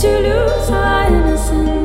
to lose our innocence.